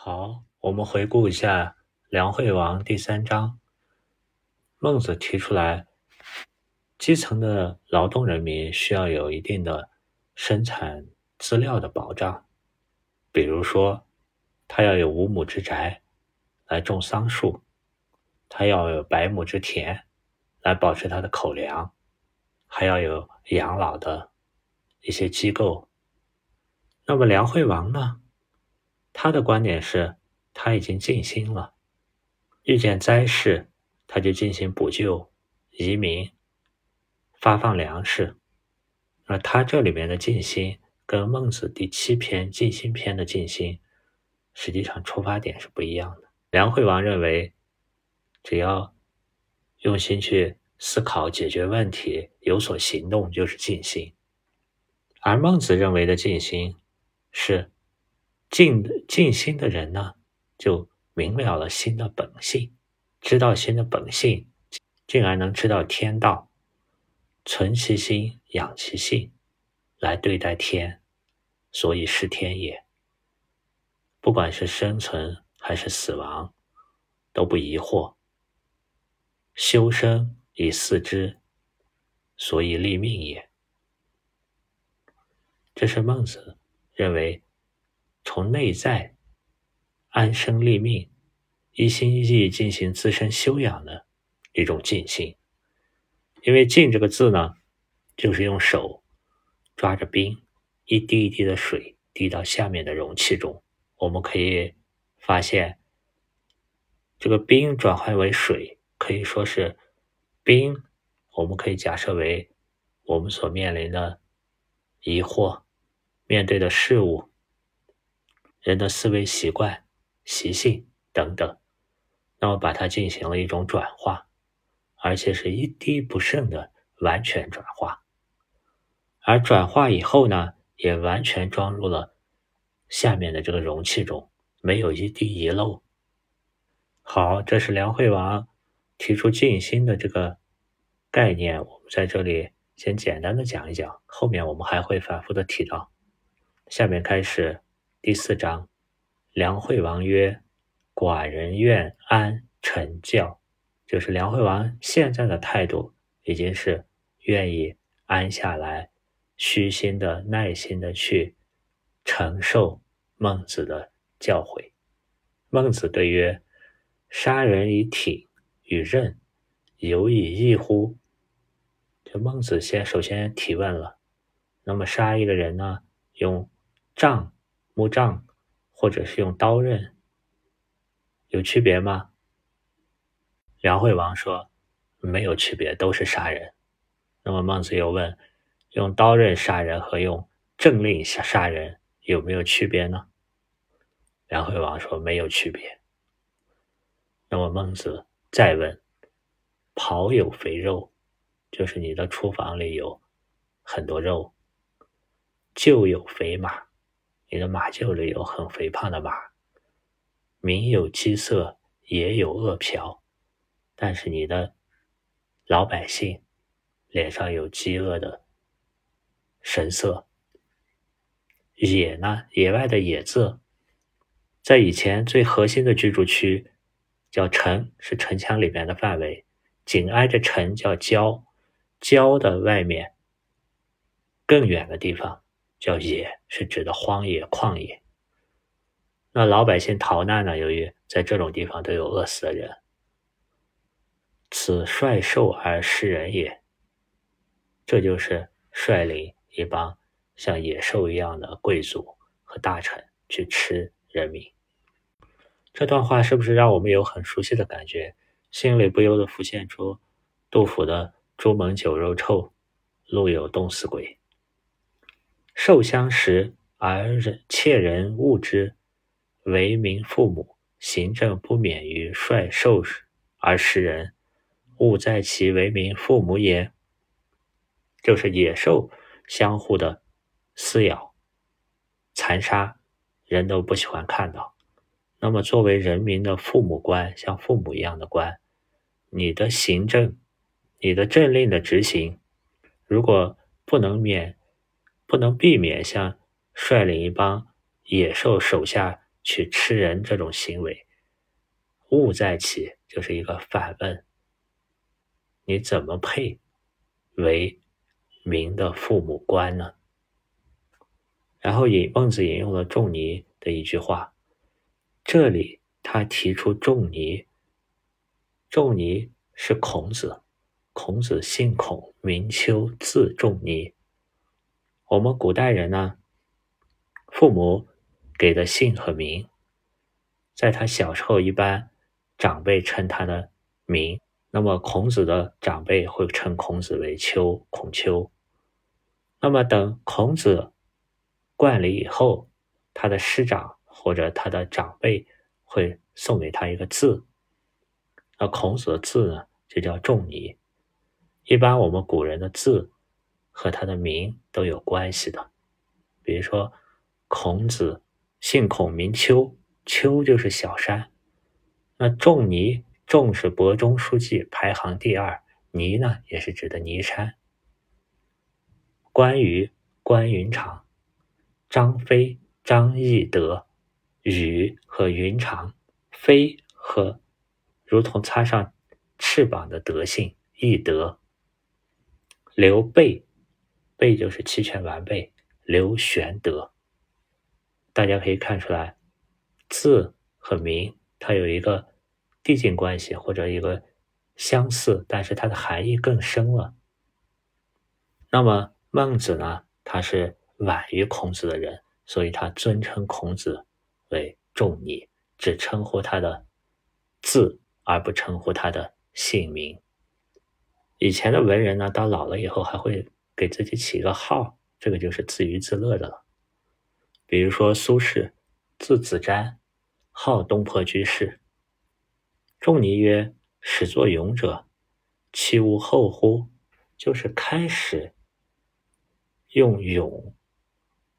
好，我们回顾一下《梁惠王》第三章。孟子提出来，基层的劳动人民需要有一定的生产资料的保障，比如说，他要有五亩之宅来种桑树，他要有百亩之田来保持他的口粮，还要有养老的一些机构。那么梁惠王呢？他的观点是，他已经尽心了，遇见灾事，他就进行补救、移民、发放粮食。而他这里面的尽心，跟孟子第七篇尽心篇的尽心，实际上出发点是不一样的。梁惠王认为，只要用心去思考、解决问题、有所行动，就是尽心；而孟子认为的尽心，是。静静心的人呢，就明了了心的本性，知道心的本性，进而能知道天道，存其心，养其性，来对待天，所以是天也。不管是生存还是死亡，都不疑惑。修身以四之，所以立命也。这是孟子认为。从内在安身立命、一心一意进行自身修养的一种静心。因为“静”这个字呢，就是用手抓着冰，一滴一滴的水滴到下面的容器中。我们可以发现，这个冰转换为水，可以说是冰。我们可以假设为我们所面临的疑惑、面对的事物。人的思维习惯、习性等等，那么把它进行了一种转化，而且是一滴不剩的完全转化。而转化以后呢，也完全装入了下面的这个容器中，没有一滴遗漏。好，这是梁惠王提出静心的这个概念，我们在这里先简单的讲一讲，后面我们还会反复的提到。下面开始。第四章，梁惠王曰：“寡人愿安成教。”就是梁惠王现在的态度，已经是愿意安下来，虚心的、耐心的去承受孟子的教诲。孟子对曰：“杀人以挺与刃，犹以义乎？”就孟子先首先提问了：那么杀一个人呢，用杖？木杖，或者是用刀刃，有区别吗？梁惠王说没有区别，都是杀人。那么孟子又问：用刀刃杀人和用政令杀杀人有没有区别呢？梁惠王说没有区别。那么孟子再问：庖有肥肉，就是你的厨房里有很多肉；厩有肥马。你的马厩里有很肥胖的马，民有饥色，也有饿殍，但是你的老百姓脸上有饥饿的神色。野呢？野外的野字，在以前最核心的居住区叫城，是城墙里面的范围，紧挨着城叫郊，郊的外面更远的地方。叫野是指的荒野旷野。那老百姓逃难呢？由于在这种地方都有饿死的人，此率兽而食人也。这就是率领一帮像野兽一样的贵族和大臣去吃人民。这段话是不是让我们有很熟悉的感觉？心里不由得浮现出杜甫的“朱门酒肉臭，路有冻死鬼”。受相食而人切人恶之，为民父母，行政不免于率兽而食人，勿在其为民父母也。就是野兽相互的撕咬、残杀，人都不喜欢看到。那么作为人民的父母官，像父母一样的官，你的行政、你的政令的执行，如果不能免。不能避免像率领一帮野兽手下去吃人这种行为，物在起就是一个反问：你怎么配为民的父母官呢？然后引孟子引用了仲尼的一句话，这里他提出仲尼，仲尼是孔子，孔子姓孔，名丘，字仲尼。我们古代人呢，父母给的姓和名，在他小时候一般长辈称他的名，那么孔子的长辈会称孔子为丘，孔丘。那么等孔子。冠礼以后，他的师长或者他的长辈会送给他一个字。那孔子的字呢，就叫仲尼。一般我们古人的字和他的名都有关系的。比如说，孔子姓孔，名丘，丘就是小山。那仲尼，仲是伯中书记排行第二，尼呢也是指的尼山。关羽，关云长。张飞、张翼德、羽和云长，飞和如同插上翅膀的德性，翼德。刘备，备就是齐全完备。刘玄德，大家可以看出来，字和名它有一个递进关系，或者一个相似，但是它的含义更深了。那么孟子呢，他是。晚于孔子的人，所以他尊称孔子为仲尼，只称呼他的字，而不称呼他的姓名。以前的文人呢，到老了以后还会给自己起个号，这个就是自娱自乐的了。比如说苏轼，字子瞻，号东坡居士。仲尼曰：“始作俑者，其无后乎？”就是开始用俑。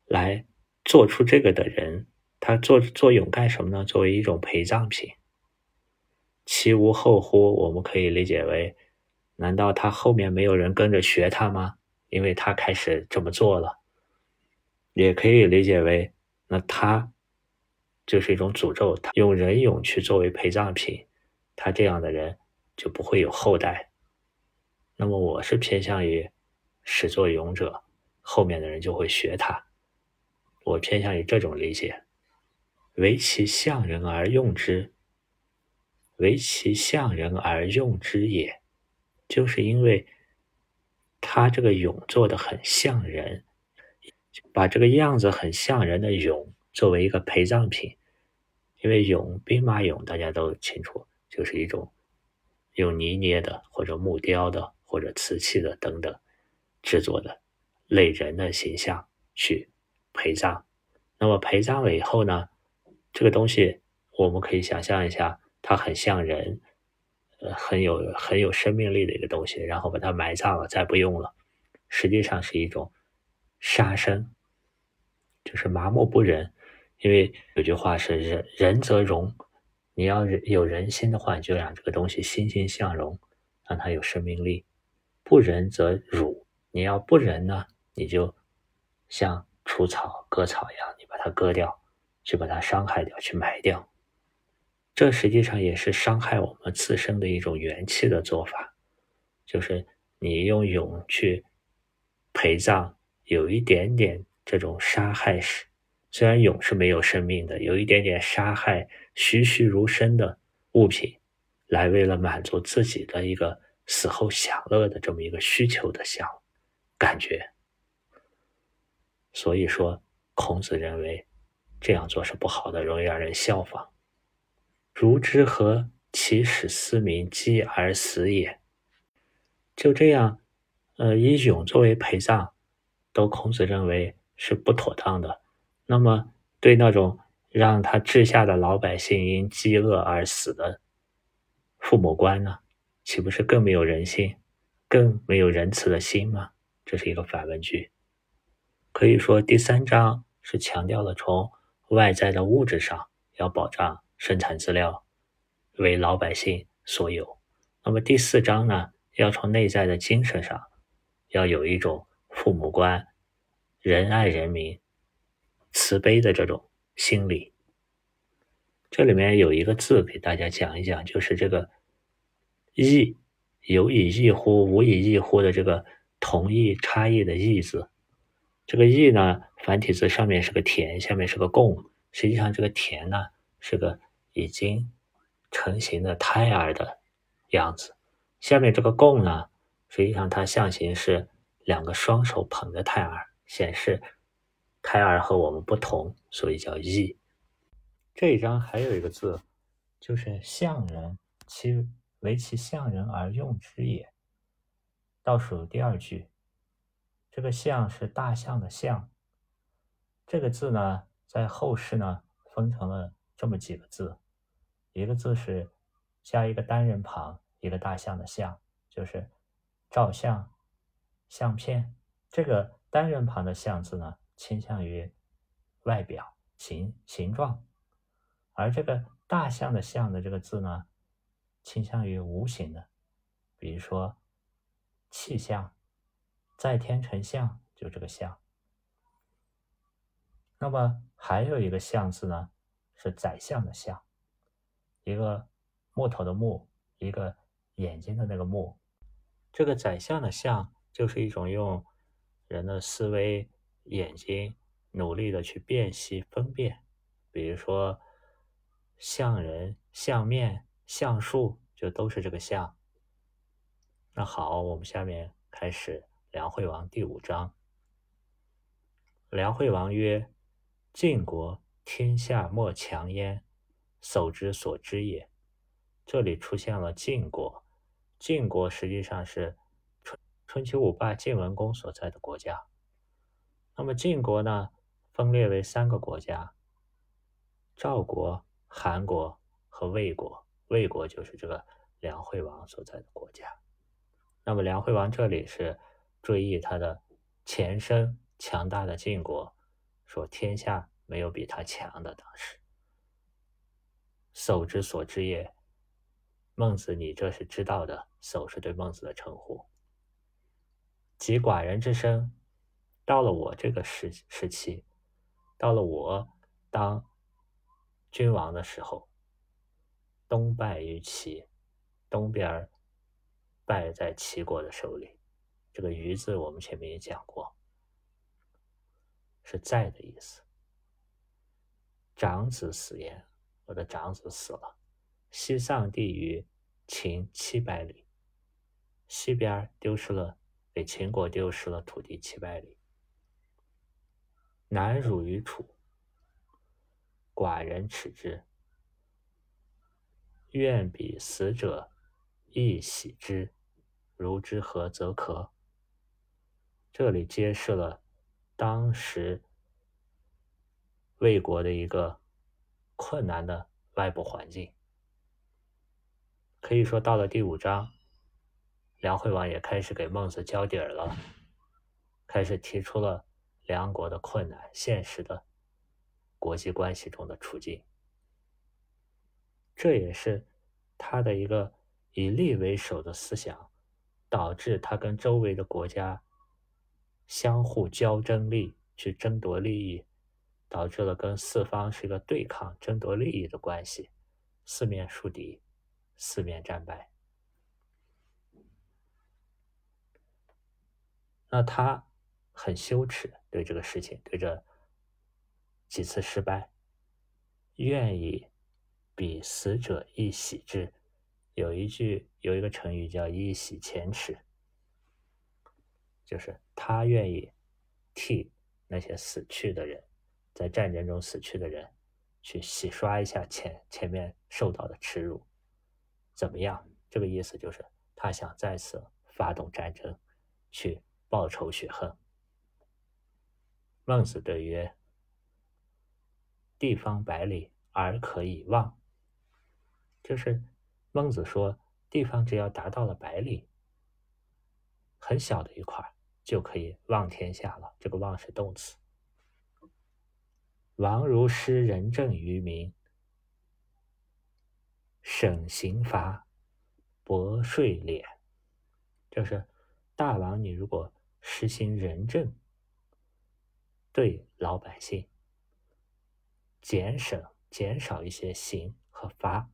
来做出这个的人，他做做俑干什么呢？作为一种陪葬品，其无后乎？我们可以理解为，难道他后面没有人跟着学他吗？因为他开始这么做了。也可以理解为，那他就是一种诅咒，他用人俑去作为陪葬品，他这样的人就不会有后代。那么我是偏向于始作俑者，后面的人就会学他。我偏向于这种理解，为其象人而用之，为其象人而用之也，就是因为他这个俑做的很像人，把这个样子很像人的俑作为一个陪葬品，因为俑兵马俑大家都清楚，就是一种用泥捏的或者木雕的或者瓷器的等等制作的类人的形象去。陪葬，那么陪葬了以后呢？这个东西我们可以想象一下，它很像人，很有很有生命力的一个东西，然后把它埋葬了，再不用了，实际上是一种杀生，就是麻木不仁。因为有句话是“人仁则荣”，你要有人心的话，你就让这个东西欣欣向荣，让它有生命力；不仁则辱，你要不仁呢，你就像。除草割草一样，你把它割掉，去把它伤害掉，去埋掉，这实际上也是伤害我们自身的一种元气的做法。就是你用俑去陪葬，有一点点这种杀害，虽然俑是没有生命的，有一点点杀害栩栩如生的物品，来为了满足自己的一个死后享乐的这么一个需求的想感觉。所以说，孔子认为这样做是不好的，容易让人效仿。如之何其使斯民饥而死也？就这样，呃，以俑作为陪葬，都孔子认为是不妥当的。那么，对那种让他治下的老百姓因饥饿而死的父母官呢，岂不是更没有人性，更没有仁慈的心吗？这是一个反问句。可以说，第三章是强调了从外在的物质上要保障生产资料为老百姓所有；那么第四章呢，要从内在的精神上要有一种父母官仁爱人民、慈悲的这种心理。这里面有一个字给大家讲一讲，就是这个“异”，有以异乎，无以异乎的这个同义差异的“异”字。这个“异”呢，繁体字上面是个田，下面是个共，实际上这个田呢是个已经成型的胎儿的样子，下面这个供呢，实际上它象形是两个双手捧着胎儿，显示胎儿和我们不同，所以叫“异”。这一章还有一个字，就是“象人”，其为其象人而用之也。倒数第二句，这个“象”是大象的“象”。这个字呢，在后世呢分成了这么几个字，一个字是加一个单人旁，一个大象的“象”，就是照相、相片。这个单人旁的“象”字呢，倾向于外表形形状。而这个大象的“象”的这个字呢，倾向于无形的，比如说气象，在天成象，就这个象。那么还有一个“象”字呢，是宰相的“相”，一个木头的木，一个眼睛的那个木。这个宰相的“相”就是一种用人的思维、眼睛努力的去辨析、分辨，比如说。相人、相面、相术，就都是这个相。那好，我们下面开始梁惠王第五章。梁惠王曰：“晋国天下莫强焉，守之所知也。”这里出现了晋国，晋国实际上是春春秋五霸晋文公所在的国家。那么晋国呢，分裂为三个国家：赵国。韩国和魏国，魏国就是这个梁惠王所在的国家。那么梁惠王这里是追忆他的前身强大的晋国，说天下没有比他强的。当时，叟之所知也。孟子，你这是知道的。叟是对孟子的称呼。及寡人之身，到了我这个时时期，到了我当。君王的时候，东败于齐，东边败在齐国的手里。这个“于”字，我们前面也讲过，是在的意思。长子死焉，我的长子死了。西丧地于秦七百里，西边丢失了，给秦国丢失了土地七百里。南辱于楚。寡人耻之，愿彼死者亦喜之。如之何则可？这里揭示了当时魏国的一个困难的外部环境。可以说，到了第五章，梁惠王也开始给孟子交底儿了，开始提出了梁国的困难、现实的。国际关系中的处境，这也是他的一个以利为首的思想，导致他跟周围的国家相互交争利，去争夺利益，导致了跟四方是一个对抗、争夺利益的关系，四面树敌，四面战败。那他很羞耻，对这个事情，对这。几次失败，愿意比死者一喜之。有一句有一个成语叫“一洗前耻”，就是他愿意替那些死去的人，在战争中死去的人，去洗刷一下前前面受到的耻辱。怎么样？这个意思就是他想再次发动战争，去报仇雪恨。孟子对曰。地方百里而可以望，就是孟子说，地方只要达到了百里，很小的一块就可以望天下了。这个“望”是动词。王如施仁政于民，省刑罚，薄税敛，就是大王，你如果实行仁政，对老百姓。减省减少一些刑和罚。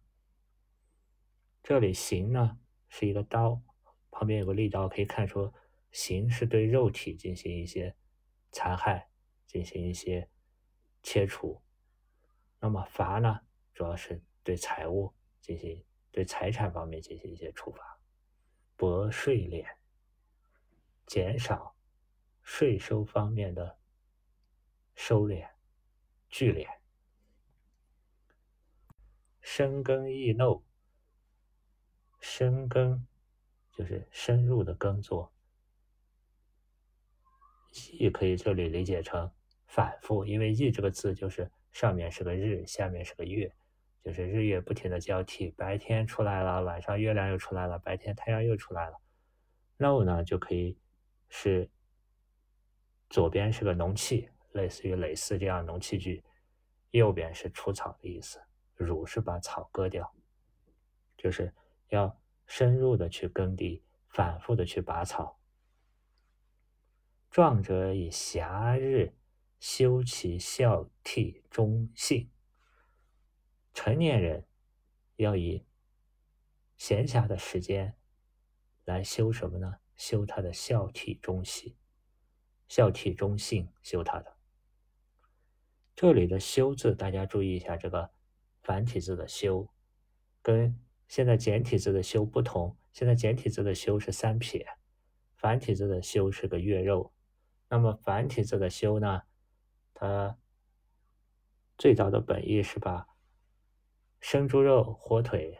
这里刑呢是一个刀，旁边有个利刀，可以看出刑是对肉体进行一些残害，进行一些切除。那么罚呢，主要是对财务进行对财产方面进行一些处罚，薄税敛，减少税收方面的收敛、聚敛，深耕易漏。深耕就是深入的耕作，亦可以这里理解成反复，因为“易”这个字就是上面是个日，下面是个月，就是日月不停的交替，白天出来了，晚上月亮又出来了，白天太阳又出来了。漏呢就可以是左边是个农器，类似于耒耜这样农器具，右边是除草的意思，辱是把草割掉，就是。要深入的去耕地，反复的去拔草。壮者以暇日修其孝悌忠信。成年人要以闲暇的时间来修什么呢？修他的孝悌忠信，孝悌忠信修他的。这里的“修”字，大家注意一下，这个繁体字的“修”跟。现在简体字的“修”不同，现在简体字的“修”是三撇，繁体字的“修”是个月肉。那么繁体字的“修”呢？它最早的本意是把生猪肉、火腿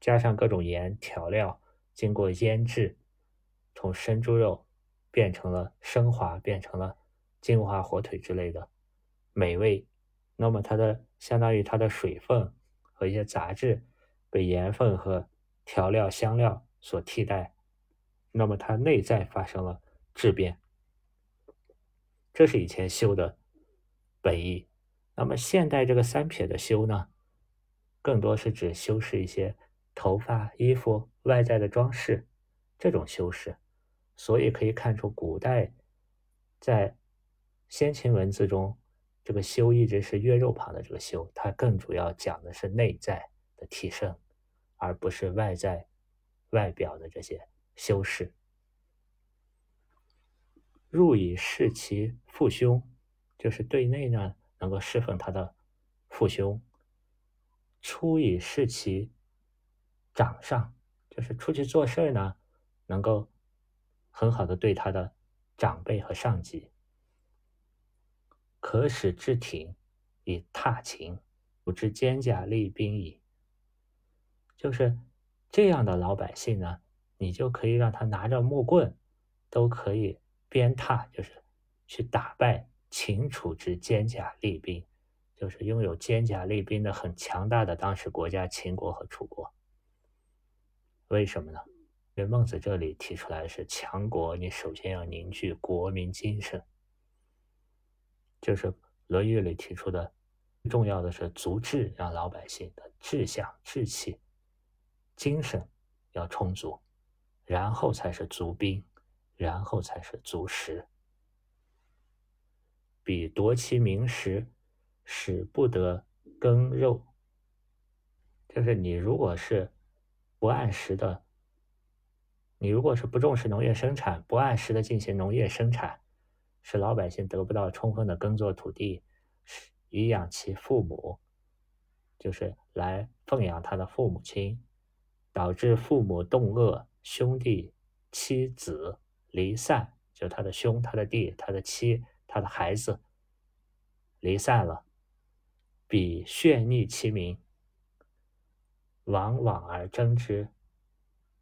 加上各种盐调料，经过腌制，从生猪肉变成了升华，变成了金华火腿之类的美味。那么它的相当于它的水分和一些杂质。被盐分和调料香料所替代，那么它内在发生了质变，这是以前修的本意。那么现代这个三撇的修呢，更多是指修饰一些头发、衣服外在的装饰这种修饰。所以可以看出，古代在先秦文字中，这个修一直是月肉旁的这个修，它更主要讲的是内在的提升。而不是外在、外表的这些修饰。入以事其父兄，就是对内呢能够侍奉他的父兄；出以事其长上，就是出去做事呢能够很好的对他的长辈和上级。可使至庭以踏秦，不知坚甲利兵矣。就是这样的老百姓呢，你就可以让他拿着木棍，都可以鞭挞，就是去打败秦楚之坚甲利兵，就是拥有坚甲利兵的很强大的当时国家秦国和楚国。为什么呢？因为孟子这里提出来的是强国，你首先要凝聚国民精神，就是《论语》里提出的，重要的是足智，让老百姓的志向、志气。精神要充足，然后才是足兵，然后才是足食。彼夺其名食，使不得耕肉。就是你如果是不按时的，你如果是不重视农业生产，不按时的进行农业生产，使老百姓得不到充分的耕作土地，以养其父母，就是来奉养他的父母亲。导致父母冻饿，兄弟妻子离散，就他的兄、他的弟、他的妻、他的孩子离散了，比血逆其民，往往而争之。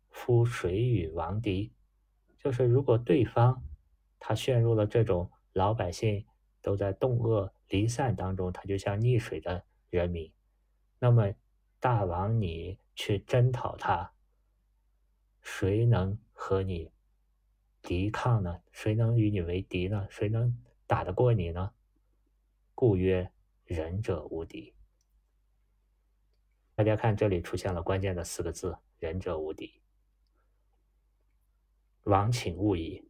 夫谁与王敌？就是如果对方他陷入了这种老百姓都在冻饿离散当中，他就像溺水的人民，那么大王你。去征讨他，谁能和你抵抗呢？谁能与你为敌呢？谁能打得过你呢？故曰：仁者无敌。大家看，这里出现了关键的四个字：仁者无敌。王请勿疑，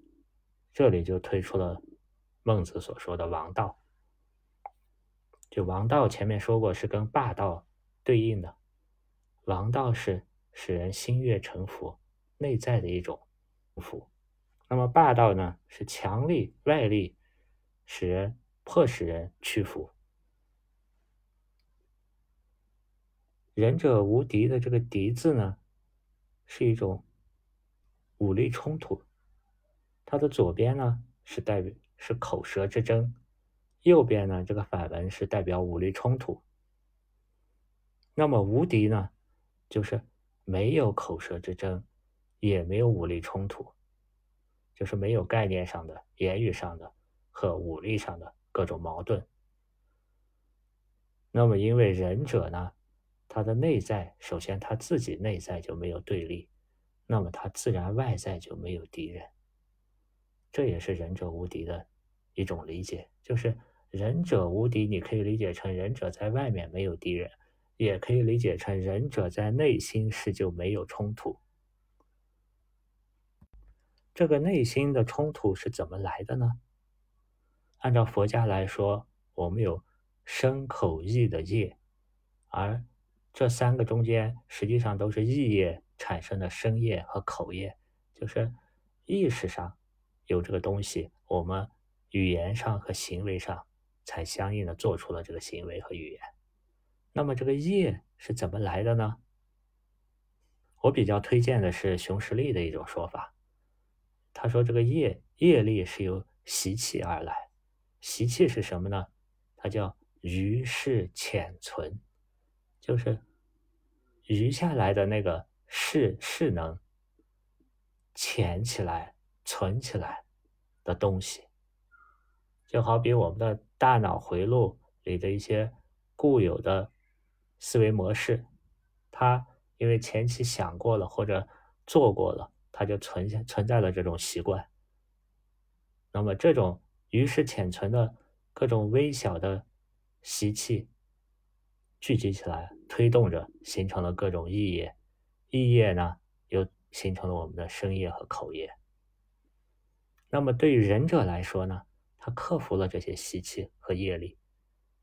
这里就推出了孟子所说的王道。就王道前面说过是跟霸道对应的，王道是使人心悦诚服、内在的一种服，那么霸道呢是强力外力，使人迫使人屈服。仁者无敌的这个“敌”字呢，是一种武力冲突。它的左边呢是代表是口舌之争，右边呢这个反文是代表武力冲突。那么无敌呢，就是没有口舌之争，也没有武力冲突，就是没有概念上的、言语上的和武力上的各种矛盾。那么因为仁者呢。他的内在，首先他自己内在就没有对立，那么他自然外在就没有敌人。这也是仁者无敌的一种理解，就是仁者无敌，你可以理解成仁者在外面没有敌人，也可以理解成仁者在内心是就没有冲突。这个内心的冲突是怎么来的呢？按照佛家来说，我们有身口意的业，而这三个中间实际上都是意业产生的身业和口业，就是意识上有这个东西，我们语言上和行为上才相应的做出了这个行为和语言。那么这个业是怎么来的呢？我比较推荐的是熊十力的一种说法，他说这个业业力是由习气而来，习气是什么呢？它叫余事潜存。就是余下来的那个势势能潜起来、存起来的东西，就好比我们的大脑回路里的一些固有的思维模式，它因为前期想过了或者做过了，它就存下存在了这种习惯。那么这种于是潜存的各种微小的习气。聚集起来，推动着，形成了各种意业，意业呢，又形成了我们的声业和口业。那么对于忍者来说呢，他克服了这些习气和业力，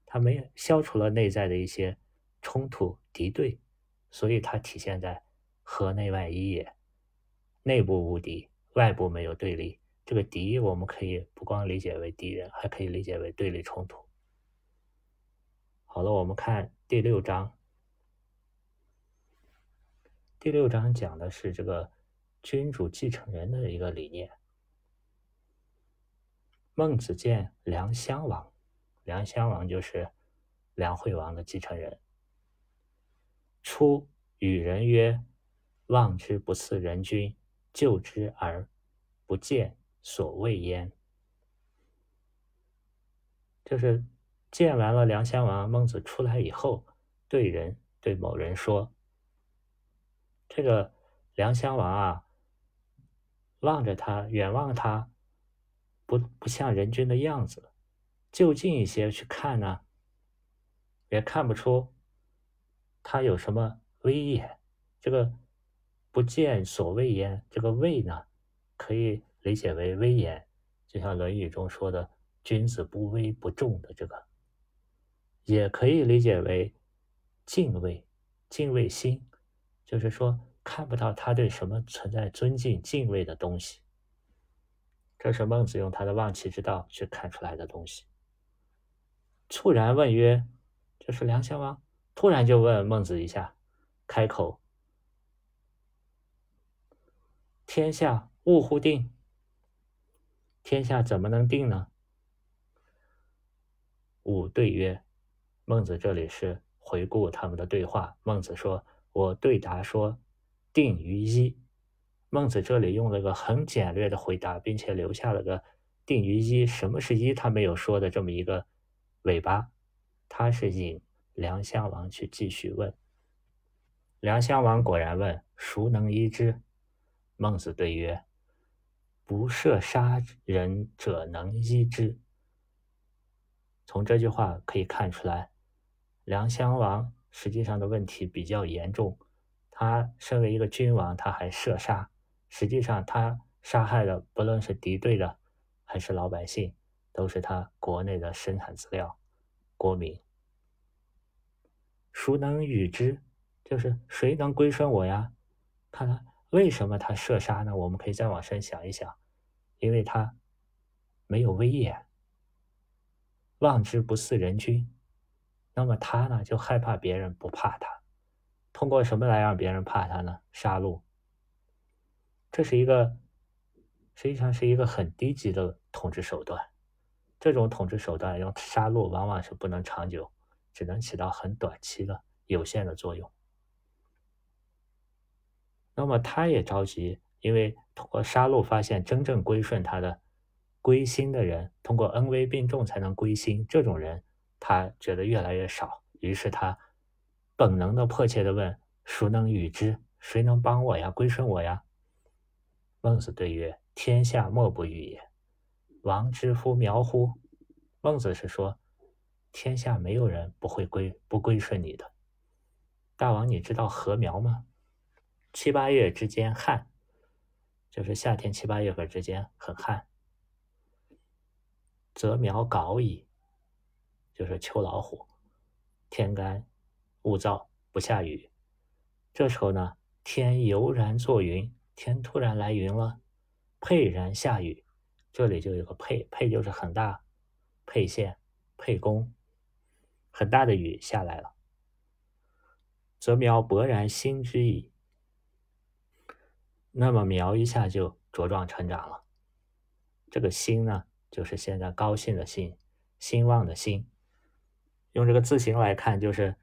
他没有消除了内在的一些冲突敌对，所以他体现在河内外一也，内部无敌，外部没有对立。这个敌，我们可以不光理解为敌人，还可以理解为对立冲突。好了，我们看第六章。第六章讲的是这个君主继承人的一个理念。孟子见梁襄王，梁襄王就是梁惠王的继承人。初与人曰：“望之不似人君，救之而不见所谓焉。”就是。见完了梁襄王，孟子出来以后，对人对某人说：“这个梁襄王啊，望着他，远望他，不不像人君的样子。就近一些去看呢，也看不出他有什么威严。这个不见所谓焉，这个畏呢，可以理解为威严，就像《论语》中说的‘君子不威不重’的这个。”也可以理解为敬畏、敬畏心，就是说看不到他对什么存在尊敬、敬畏的东西。这是孟子用他的望其之道去看出来的东西。猝然问曰：“这是梁襄王突然就问孟子一下，开口：‘天下物乎定？天下怎么能定呢？’吾对曰。”孟子这里是回顾他们的对话。孟子说：“我对答说，定于一。”孟子这里用了个很简略的回答，并且留下了个“定于一”。什么是一？他没有说的这么一个尾巴。他是引梁襄王去继续问。梁襄王果然问：“孰能依之？”孟子对曰：“不射杀人者能医之。”从这句话可以看出来。梁襄王实际上的问题比较严重，他身为一个君王，他还射杀，实际上他杀害的不论是敌对的还是老百姓，都是他国内的生产资料，国民。孰能与之？就是谁能归顺我呀？看他为什么他射杀呢？我们可以再往深想一想，因为他没有威严，望之不似人君。那么他呢，就害怕别人不怕他。通过什么来让别人怕他呢？杀戮。这是一个实际上是一个很低级的统治手段。这种统治手段用杀戮，往往是不能长久，只能起到很短期的有限的作用。那么他也着急，因为通过杀戮发现真正归顺他的、归心的人，通过恩威并重才能归心。这种人他觉得越来越少，于是他本能的迫切的问：“孰能与之？谁能帮我呀？归顺我呀？”孟子对曰：“天下莫不与也。王之夫苗乎？”孟子是说，天下没有人不会归不归顺你的。大王，你知道禾苗吗？七八月之间旱，就是夏天七八月份之间很旱，则苗槁矣，就是秋老虎，天干物燥不下雨，这时候呢，天油然作云，天突然来云了，沛然下雨，这里就有个沛，沛就是很大，沛县、沛公，很大的雨下来了，则苗勃然兴之矣。那么苗一下就茁壮成长了。这个兴呢，就是现在高兴的兴，兴旺的兴。用这个字形来看，就是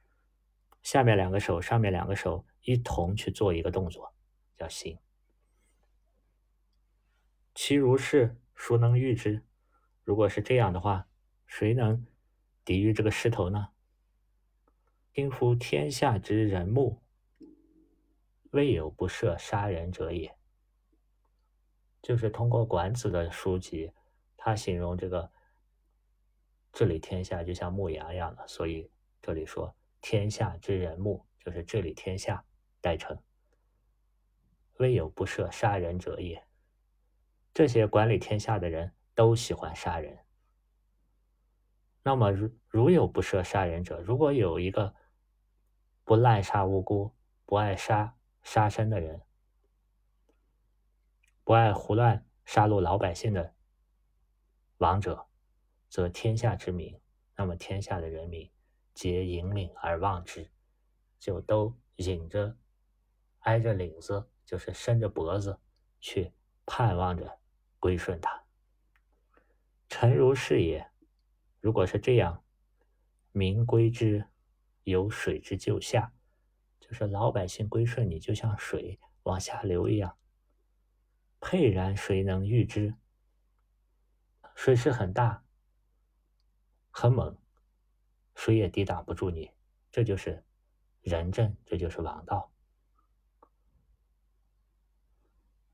下面两个手，上面两个手一同去做一个动作，叫兴。其如是，孰能御之？如果是这样的话，谁能抵御这个势头呢？听夫天下之人目。未有不赦杀人者也。就是通过管子的书籍，他形容这个治理天下就像牧羊一样的，所以这里说天下之人牧，就是治理天下代称。未有不赦杀人者也。这些管理天下的人都喜欢杀人。那么如如有不赦杀人者，如果有一个不滥杀无辜、不爱杀。杀生的人，不爱胡乱杀戮老百姓的王者，则天下之民，那么天下的人民皆引领而望之，就都引着挨着领子，就是伸着脖子去盼望着归顺他。诚如是也。如果是这样，民归之，有水之就下。就是老百姓归顺你，就像水往下流一样。沛然谁能御之？水势很大，很猛，谁也抵挡不住你。这就是仁政，这就是王道。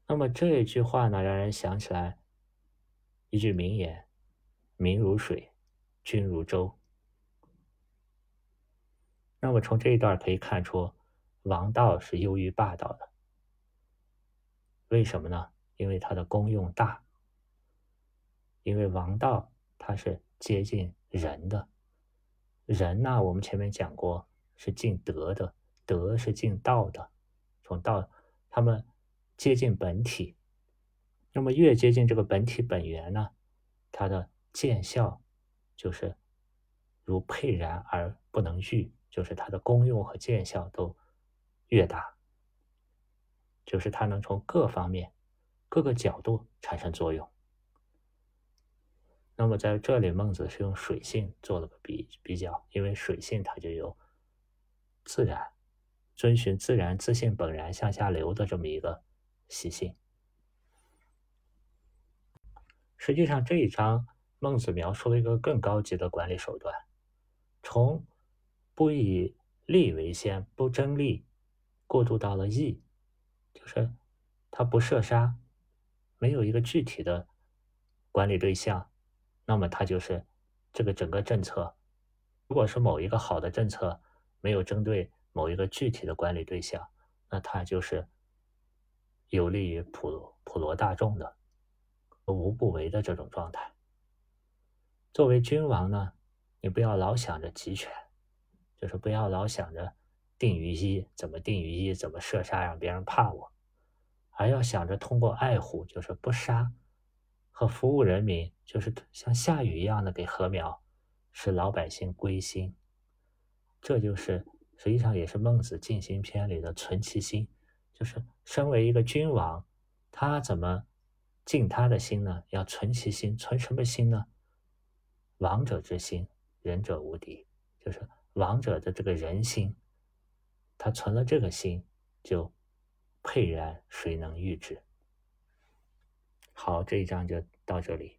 那么这一句话呢，让人想起来一句名言：“民如水，君如舟。”那么从这一段可以看出。王道是优于霸道的，为什么呢？因为它的功用大。因为王道它是接近人的，人呢，我们前面讲过是近德的，德是近道的，从道他们接近本体。那么越接近这个本体本源呢，它的见效就是如沛然而不能御，就是它的功用和见效都。越大，就是它能从各方面、各个角度产生作用。那么在这里，孟子是用水性做了个比比较，因为水性它就有自然、遵循自然、自信本然向下流的这么一个习性。实际上，这一章孟子描述了一个更高级的管理手段，从不以利为先，不争利。过渡到了义，就是他不射杀，没有一个具体的管理对象，那么他就是这个整个政策。如果是某一个好的政策，没有针对某一个具体的管理对象，那它就是有利于普普罗大众的无不为的这种状态。作为君王呢，你不要老想着集权，就是不要老想着定于一，怎么定于一，怎么射杀让别人怕我，而要想着通过爱护，就是不杀和服务人民，就是像下雨一样的给禾苗，使老百姓归心。这就是实际上也是孟子尽心篇里的存其心，就是身为一个君王，他怎么尽他的心呢？要存其心，存什么心呢？王者之心，仁者无敌，就是王者的这个人心，他存了这个心，就沛然谁能预知。好，这一章就到这里。